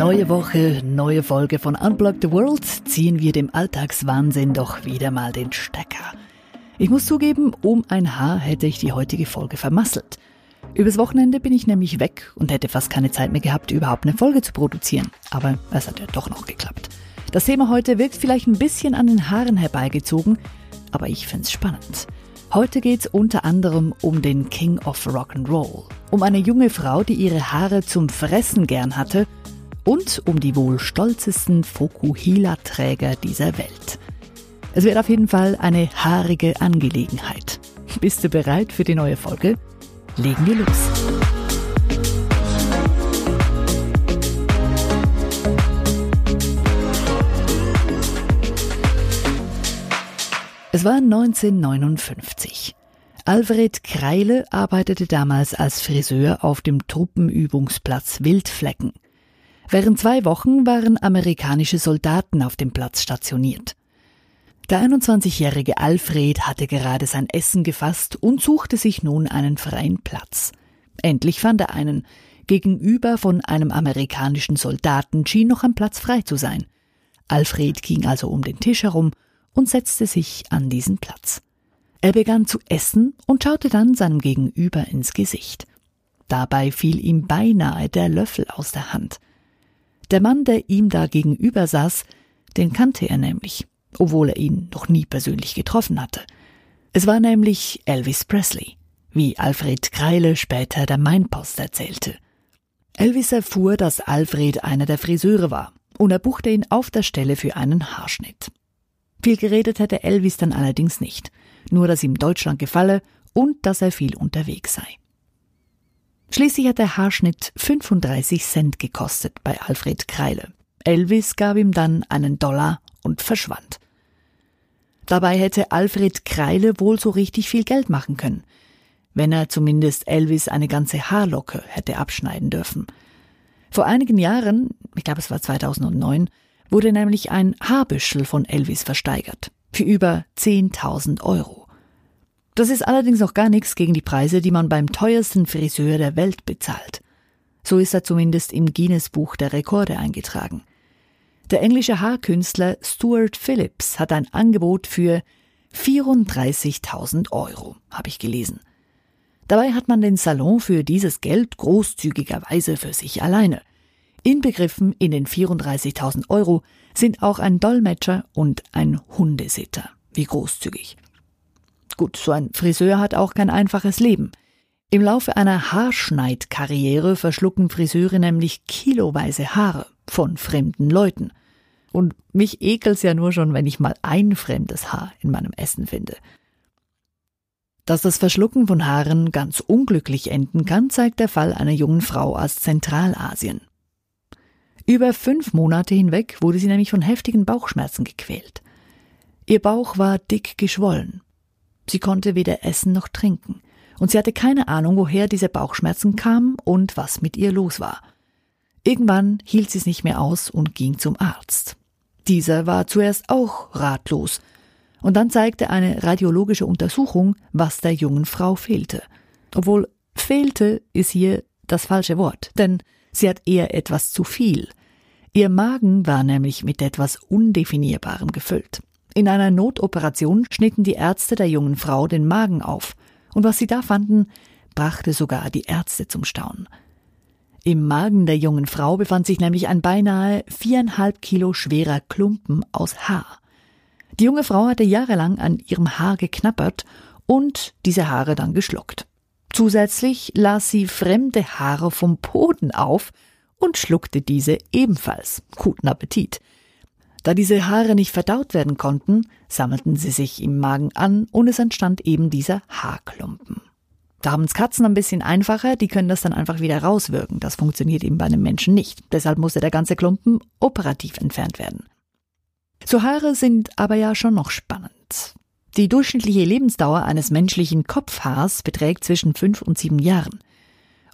Neue Woche, neue Folge von Unplug the World ziehen wir dem Alltagswahnsinn doch wieder mal den Stecker. Ich muss zugeben, um ein Haar hätte ich die heutige Folge vermasselt. Übers Wochenende bin ich nämlich weg und hätte fast keine Zeit mehr gehabt, überhaupt eine Folge zu produzieren. Aber es hat ja doch noch geklappt. Das Thema heute wirkt vielleicht ein bisschen an den Haaren herbeigezogen, aber ich find's spannend. Heute geht's unter anderem um den King of Rock'n'Roll, um eine junge Frau, die ihre Haare zum Fressen gern hatte und um die wohl stolzesten Fokuhila-Träger dieser Welt. Es wird auf jeden Fall eine haarige Angelegenheit. Bist du bereit für die neue Folge? Legen wir los. Es war 1959. Alfred Kreile arbeitete damals als Friseur auf dem Truppenübungsplatz Wildflecken. Während zwei Wochen waren amerikanische Soldaten auf dem Platz stationiert. Der 21-jährige Alfred hatte gerade sein Essen gefasst und suchte sich nun einen freien Platz. Endlich fand er einen. Gegenüber von einem amerikanischen Soldaten schien noch ein Platz frei zu sein. Alfred ging also um den Tisch herum und setzte sich an diesen Platz. Er begann zu essen und schaute dann seinem Gegenüber ins Gesicht. Dabei fiel ihm beinahe der Löffel aus der Hand. Der Mann, der ihm da gegenüber saß, den kannte er nämlich, obwohl er ihn noch nie persönlich getroffen hatte. Es war nämlich Elvis Presley, wie Alfred Kreile später der Mainpost erzählte. Elvis erfuhr, dass Alfred einer der Friseure war, und er buchte ihn auf der Stelle für einen Haarschnitt. Viel geredet hätte Elvis dann allerdings nicht, nur dass ihm Deutschland gefalle und dass er viel unterwegs sei. Schließlich hat der Haarschnitt 35 Cent gekostet bei Alfred Kreile. Elvis gab ihm dann einen Dollar und verschwand. Dabei hätte Alfred Kreile wohl so richtig viel Geld machen können, wenn er zumindest Elvis eine ganze Haarlocke hätte abschneiden dürfen. Vor einigen Jahren, ich glaube es war 2009, wurde nämlich ein Haarbüschel von Elvis versteigert. Für über 10.000 Euro. Das ist allerdings noch gar nichts gegen die Preise, die man beim teuersten Friseur der Welt bezahlt. So ist er zumindest im Guinness-Buch der Rekorde eingetragen. Der englische Haarkünstler Stuart Phillips hat ein Angebot für 34.000 Euro, habe ich gelesen. Dabei hat man den Salon für dieses Geld großzügigerweise für sich alleine. Inbegriffen in den 34.000 Euro sind auch ein Dolmetscher und ein Hundesitter. Wie großzügig. Gut, so ein Friseur hat auch kein einfaches Leben. Im Laufe einer Haarschneidkarriere verschlucken Friseure nämlich kiloweise Haare von fremden Leuten. Und mich ekelt's ja nur schon, wenn ich mal ein fremdes Haar in meinem Essen finde. Dass das Verschlucken von Haaren ganz unglücklich enden kann, zeigt der Fall einer jungen Frau aus Zentralasien. Über fünf Monate hinweg wurde sie nämlich von heftigen Bauchschmerzen gequält. Ihr Bauch war dick geschwollen Sie konnte weder essen noch trinken, und sie hatte keine Ahnung, woher diese Bauchschmerzen kamen und was mit ihr los war. Irgendwann hielt sie es nicht mehr aus und ging zum Arzt. Dieser war zuerst auch ratlos, und dann zeigte eine radiologische Untersuchung, was der jungen Frau fehlte. Obwohl fehlte ist hier das falsche Wort, denn sie hat eher etwas zu viel. Ihr Magen war nämlich mit etwas Undefinierbarem gefüllt. In einer Notoperation schnitten die Ärzte der jungen Frau den Magen auf, und was sie da fanden, brachte sogar die Ärzte zum Staunen. Im Magen der jungen Frau befand sich nämlich ein beinahe viereinhalb Kilo schwerer Klumpen aus Haar. Die junge Frau hatte jahrelang an ihrem Haar geknappert und diese Haare dann geschluckt. Zusätzlich las sie fremde Haare vom Boden auf und schluckte diese ebenfalls. Guten Appetit. Da diese Haare nicht verdaut werden konnten, sammelten sie sich im Magen an und es entstand eben dieser Haarklumpen. Da haben es Katzen ein bisschen einfacher, die können das dann einfach wieder rauswirken. Das funktioniert eben bei einem Menschen nicht. Deshalb musste der ganze Klumpen operativ entfernt werden. So Haare sind aber ja schon noch spannend. Die durchschnittliche Lebensdauer eines menschlichen Kopfhaars beträgt zwischen fünf und sieben Jahren.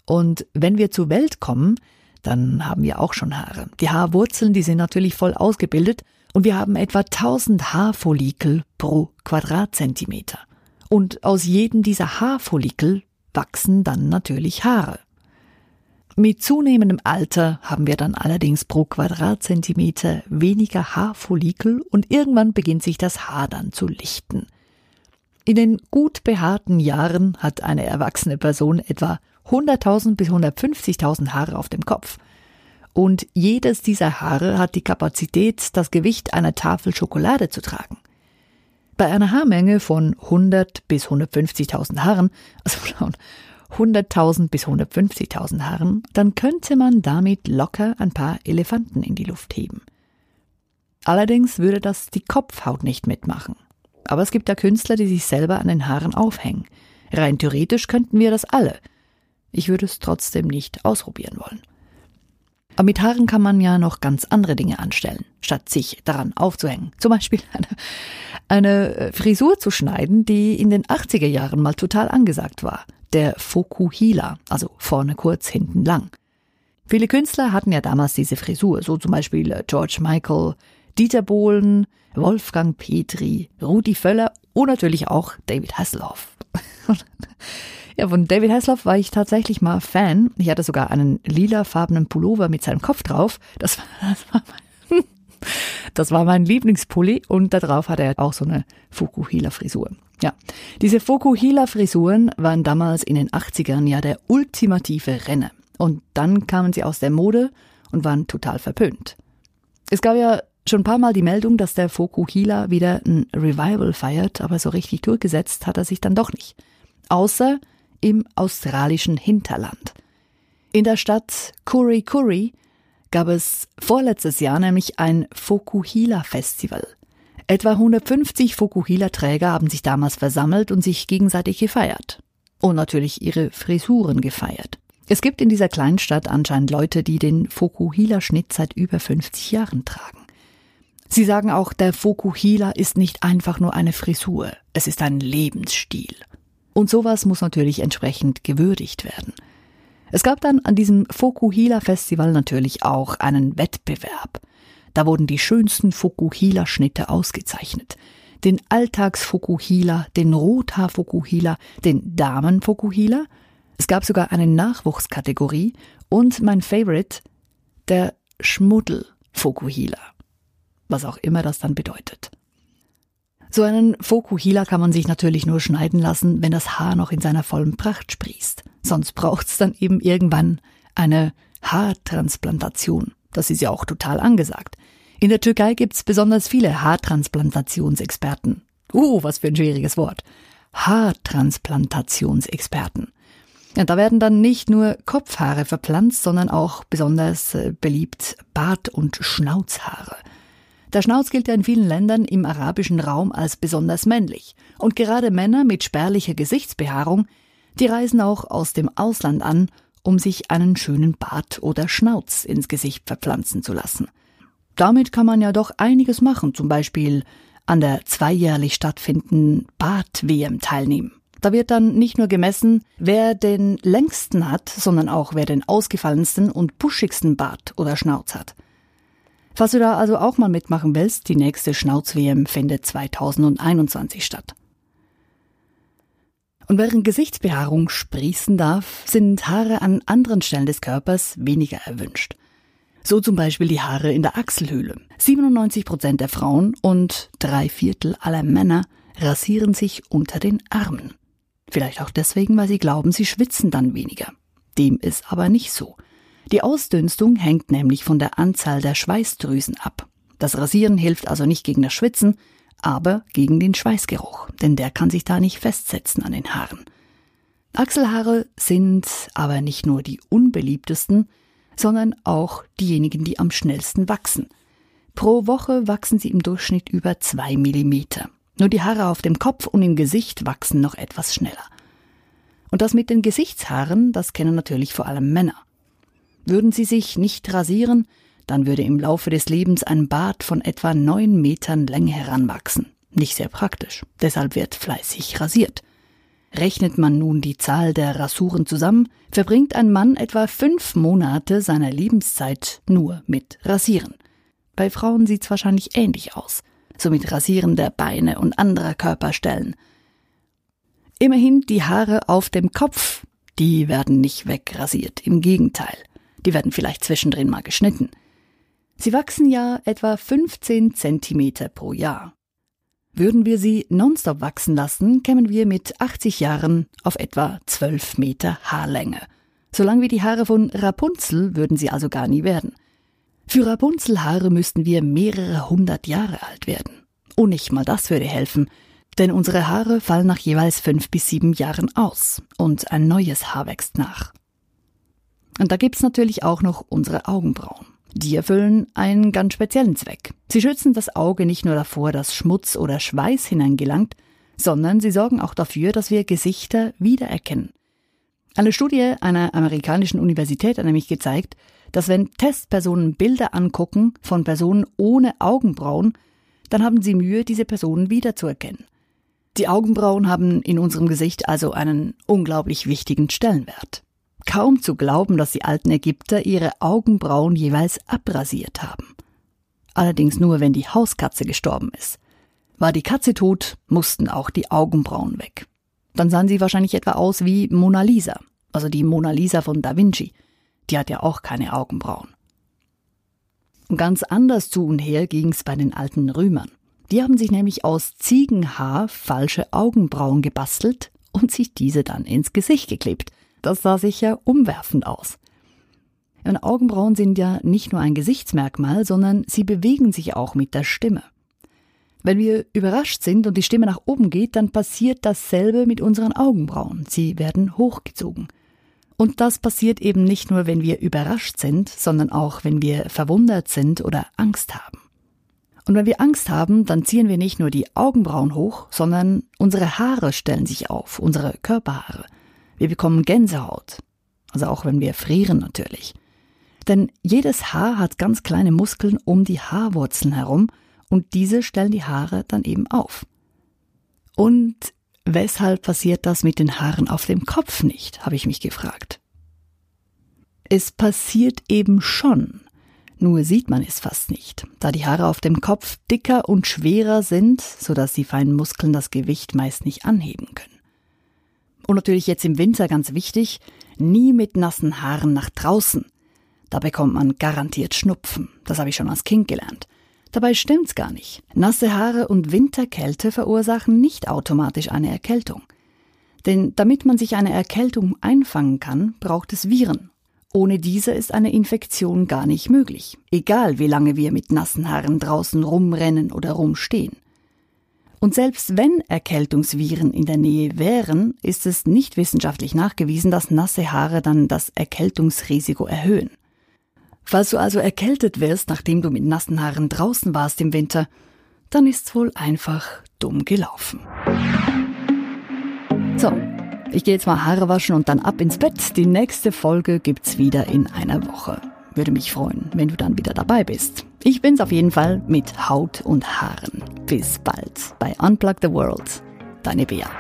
Und wenn wir zur Welt kommen, dann haben wir auch schon Haare. Die Haarwurzeln, die sind natürlich voll ausgebildet und wir haben etwa 1000 Haarfollikel pro Quadratzentimeter. Und aus jedem dieser Haarfollikel wachsen dann natürlich Haare. Mit zunehmendem Alter haben wir dann allerdings pro Quadratzentimeter weniger Haarfollikel und irgendwann beginnt sich das Haar dann zu lichten. In den gut behaarten Jahren hat eine erwachsene Person etwa 100.000 bis 150.000 Haare auf dem Kopf. Und jedes dieser Haare hat die Kapazität, das Gewicht einer Tafel Schokolade zu tragen. Bei einer Haarmenge von 100 bis 150.000 Haaren, also schauen, 100.000 bis 150.000 Haaren, dann könnte man damit locker ein paar Elefanten in die Luft heben. Allerdings würde das die Kopfhaut nicht mitmachen. Aber es gibt ja Künstler, die sich selber an den Haaren aufhängen. Rein theoretisch könnten wir das alle. Ich würde es trotzdem nicht ausprobieren wollen. Aber mit Haaren kann man ja noch ganz andere Dinge anstellen, statt sich daran aufzuhängen. Zum Beispiel eine, eine Frisur zu schneiden, die in den 80er Jahren mal total angesagt war der Fokuhila, also vorne kurz, hinten lang. Viele Künstler hatten ja damals diese Frisur, so zum Beispiel äh, George Michael, Dieter Bohlen, Wolfgang Petri, Rudi Völler und natürlich auch David Hasselhoff. ja, von David Hasselhoff war ich tatsächlich mal Fan. Ich hatte sogar einen lilafarbenen Pullover mit seinem Kopf drauf. Das war, das war mein, das war mein Lieblingspulli und darauf hatte er auch so eine Fukuhila-Frisur. Ja, diese Fokuhila-Frisuren waren damals in den 80ern ja der ultimative Renner. Und dann kamen sie aus der Mode und waren total verpönt. Es gab ja schon ein paar Mal die Meldung, dass der Fokuhila wieder ein Revival feiert, aber so richtig durchgesetzt hat er sich dann doch nicht. Außer im australischen Hinterland. In der Stadt Kurri Kurri gab es vorletztes Jahr nämlich ein Fokuhila Festival. Etwa 150 Fokuhila-Träger haben sich damals versammelt und sich gegenseitig gefeiert. Und natürlich ihre Frisuren gefeiert. Es gibt in dieser kleinen Stadt anscheinend Leute, die den Fokuhila-Schnitt seit über 50 Jahren tragen. Sie sagen auch, der Fokuhila ist nicht einfach nur eine Frisur, es ist ein Lebensstil. Und sowas muss natürlich entsprechend gewürdigt werden. Es gab dann an diesem Fokuhila Festival natürlich auch einen Wettbewerb. Da wurden die schönsten Fukuhila-Schnitte ausgezeichnet. Den Alltags-Fukuhila, den Rothaar-Fukuhila, den Damen-Fukuhila. Es gab sogar eine Nachwuchskategorie und mein Favorite, der Schmuddel-Fukuhila. Was auch immer das dann bedeutet. So einen Fokuhila kann man sich natürlich nur schneiden lassen, wenn das Haar noch in seiner vollen Pracht sprießt. Sonst braucht's dann eben irgendwann eine Haartransplantation. Das ist ja auch total angesagt. In der Türkei gibt's besonders viele Haartransplantationsexperten. Uh, was für ein schwieriges Wort. Haartransplantationsexperten. Ja, da werden dann nicht nur Kopfhaare verpflanzt, sondern auch besonders äh, beliebt Bart- und Schnauzhaare. Der Schnauz gilt ja in vielen Ländern im arabischen Raum als besonders männlich. Und gerade Männer mit spärlicher Gesichtsbehaarung, die reisen auch aus dem Ausland an, um sich einen schönen Bart oder Schnauz ins Gesicht verpflanzen zu lassen. Damit kann man ja doch einiges machen, zum Beispiel an der zweijährlich stattfindenden Bart-WM teilnehmen. Da wird dann nicht nur gemessen, wer den längsten hat, sondern auch wer den ausgefallensten und buschigsten Bart oder Schnauz hat. Falls du da also auch mal mitmachen willst, die nächste Schnauz-WM findet 2021 statt. Und während Gesichtsbehaarung sprießen darf, sind Haare an anderen Stellen des Körpers weniger erwünscht. So zum Beispiel die Haare in der Achselhöhle. 97 Prozent der Frauen und drei Viertel aller Männer rasieren sich unter den Armen. Vielleicht auch deswegen, weil sie glauben, sie schwitzen dann weniger. Dem ist aber nicht so. Die Ausdünstung hängt nämlich von der Anzahl der Schweißdrüsen ab. Das Rasieren hilft also nicht gegen das Schwitzen, aber gegen den Schweißgeruch, denn der kann sich da nicht festsetzen an den Haaren. Achselhaare sind aber nicht nur die unbeliebtesten, sondern auch diejenigen, die am schnellsten wachsen. Pro Woche wachsen sie im Durchschnitt über zwei Millimeter. Nur die Haare auf dem Kopf und im Gesicht wachsen noch etwas schneller. Und das mit den Gesichtshaaren, das kennen natürlich vor allem Männer. Würden sie sich nicht rasieren, dann würde im Laufe des Lebens ein Bart von etwa neun Metern Länge heranwachsen. Nicht sehr praktisch. Deshalb wird fleißig rasiert. Rechnet man nun die Zahl der Rasuren zusammen, verbringt ein Mann etwa fünf Monate seiner Lebenszeit nur mit Rasieren. Bei Frauen sieht's wahrscheinlich ähnlich aus, so mit Rasieren der Beine und anderer Körperstellen. Immerhin die Haare auf dem Kopf, die werden nicht wegrasiert, im Gegenteil. Die werden vielleicht zwischendrin mal geschnitten. Sie wachsen ja etwa 15 Zentimeter pro Jahr. Würden wir sie nonstop wachsen lassen, kämen wir mit 80 Jahren auf etwa 12 Meter Haarlänge. Solange wie die Haare von Rapunzel würden sie also gar nie werden. Für Rapunzelhaare müssten wir mehrere hundert Jahre alt werden. Und nicht mal das würde helfen, denn unsere Haare fallen nach jeweils fünf bis sieben Jahren aus und ein neues Haar wächst nach. Und da gibt's natürlich auch noch unsere Augenbrauen. Die erfüllen einen ganz speziellen Zweck. Sie schützen das Auge nicht nur davor, dass Schmutz oder Schweiß hineingelangt, sondern sie sorgen auch dafür, dass wir Gesichter wiedererkennen. Eine Studie einer amerikanischen Universität hat nämlich gezeigt, dass wenn Testpersonen Bilder angucken von Personen ohne Augenbrauen, dann haben sie Mühe, diese Personen wiederzuerkennen. Die Augenbrauen haben in unserem Gesicht also einen unglaublich wichtigen Stellenwert. Kaum zu glauben, dass die alten Ägypter ihre Augenbrauen jeweils abrasiert haben. Allerdings nur, wenn die Hauskatze gestorben ist. War die Katze tot, mussten auch die Augenbrauen weg. Dann sahen sie wahrscheinlich etwa aus wie Mona Lisa, also die Mona Lisa von Da Vinci. Die hat ja auch keine Augenbrauen. Ganz anders zu und her ging's bei den alten Römern. Die haben sich nämlich aus Ziegenhaar falsche Augenbrauen gebastelt und sich diese dann ins Gesicht geklebt. Das sah sicher umwerfend aus. Und Augenbrauen sind ja nicht nur ein Gesichtsmerkmal, sondern sie bewegen sich auch mit der Stimme. Wenn wir überrascht sind und die Stimme nach oben geht, dann passiert dasselbe mit unseren Augenbrauen. Sie werden hochgezogen. Und das passiert eben nicht nur, wenn wir überrascht sind, sondern auch, wenn wir verwundert sind oder Angst haben. Und wenn wir Angst haben, dann ziehen wir nicht nur die Augenbrauen hoch, sondern unsere Haare stellen sich auf, unsere Körperhaare. Wir bekommen Gänsehaut. Also auch wenn wir frieren natürlich. Denn jedes Haar hat ganz kleine Muskeln um die Haarwurzeln herum und diese stellen die Haare dann eben auf. Und weshalb passiert das mit den Haaren auf dem Kopf nicht, habe ich mich gefragt. Es passiert eben schon, nur sieht man es fast nicht, da die Haare auf dem Kopf dicker und schwerer sind, so dass die feinen Muskeln das Gewicht meist nicht anheben können. Und natürlich jetzt im Winter ganz wichtig, nie mit nassen Haaren nach draußen. Da bekommt man garantiert Schnupfen. Das habe ich schon als Kind gelernt. Dabei stimmt's gar nicht. Nasse Haare und Winterkälte verursachen nicht automatisch eine Erkältung. Denn damit man sich eine Erkältung einfangen kann, braucht es Viren ohne diese ist eine Infektion gar nicht möglich, egal wie lange wir mit nassen Haaren draußen rumrennen oder rumstehen. Und selbst wenn Erkältungsviren in der Nähe wären, ist es nicht wissenschaftlich nachgewiesen, dass nasse Haare dann das Erkältungsrisiko erhöhen. Falls du also erkältet wirst, nachdem du mit nassen Haaren draußen warst im Winter, dann ist's wohl einfach dumm gelaufen. So, ich gehe jetzt mal Haare waschen und dann ab ins Bett. Die nächste Folge gibt's wieder in einer Woche. Würde mich freuen, wenn du dann wieder dabei bist. Ich bin's auf jeden Fall mit Haut und Haaren. Bis bald bei Unplug the World. Deine Bea.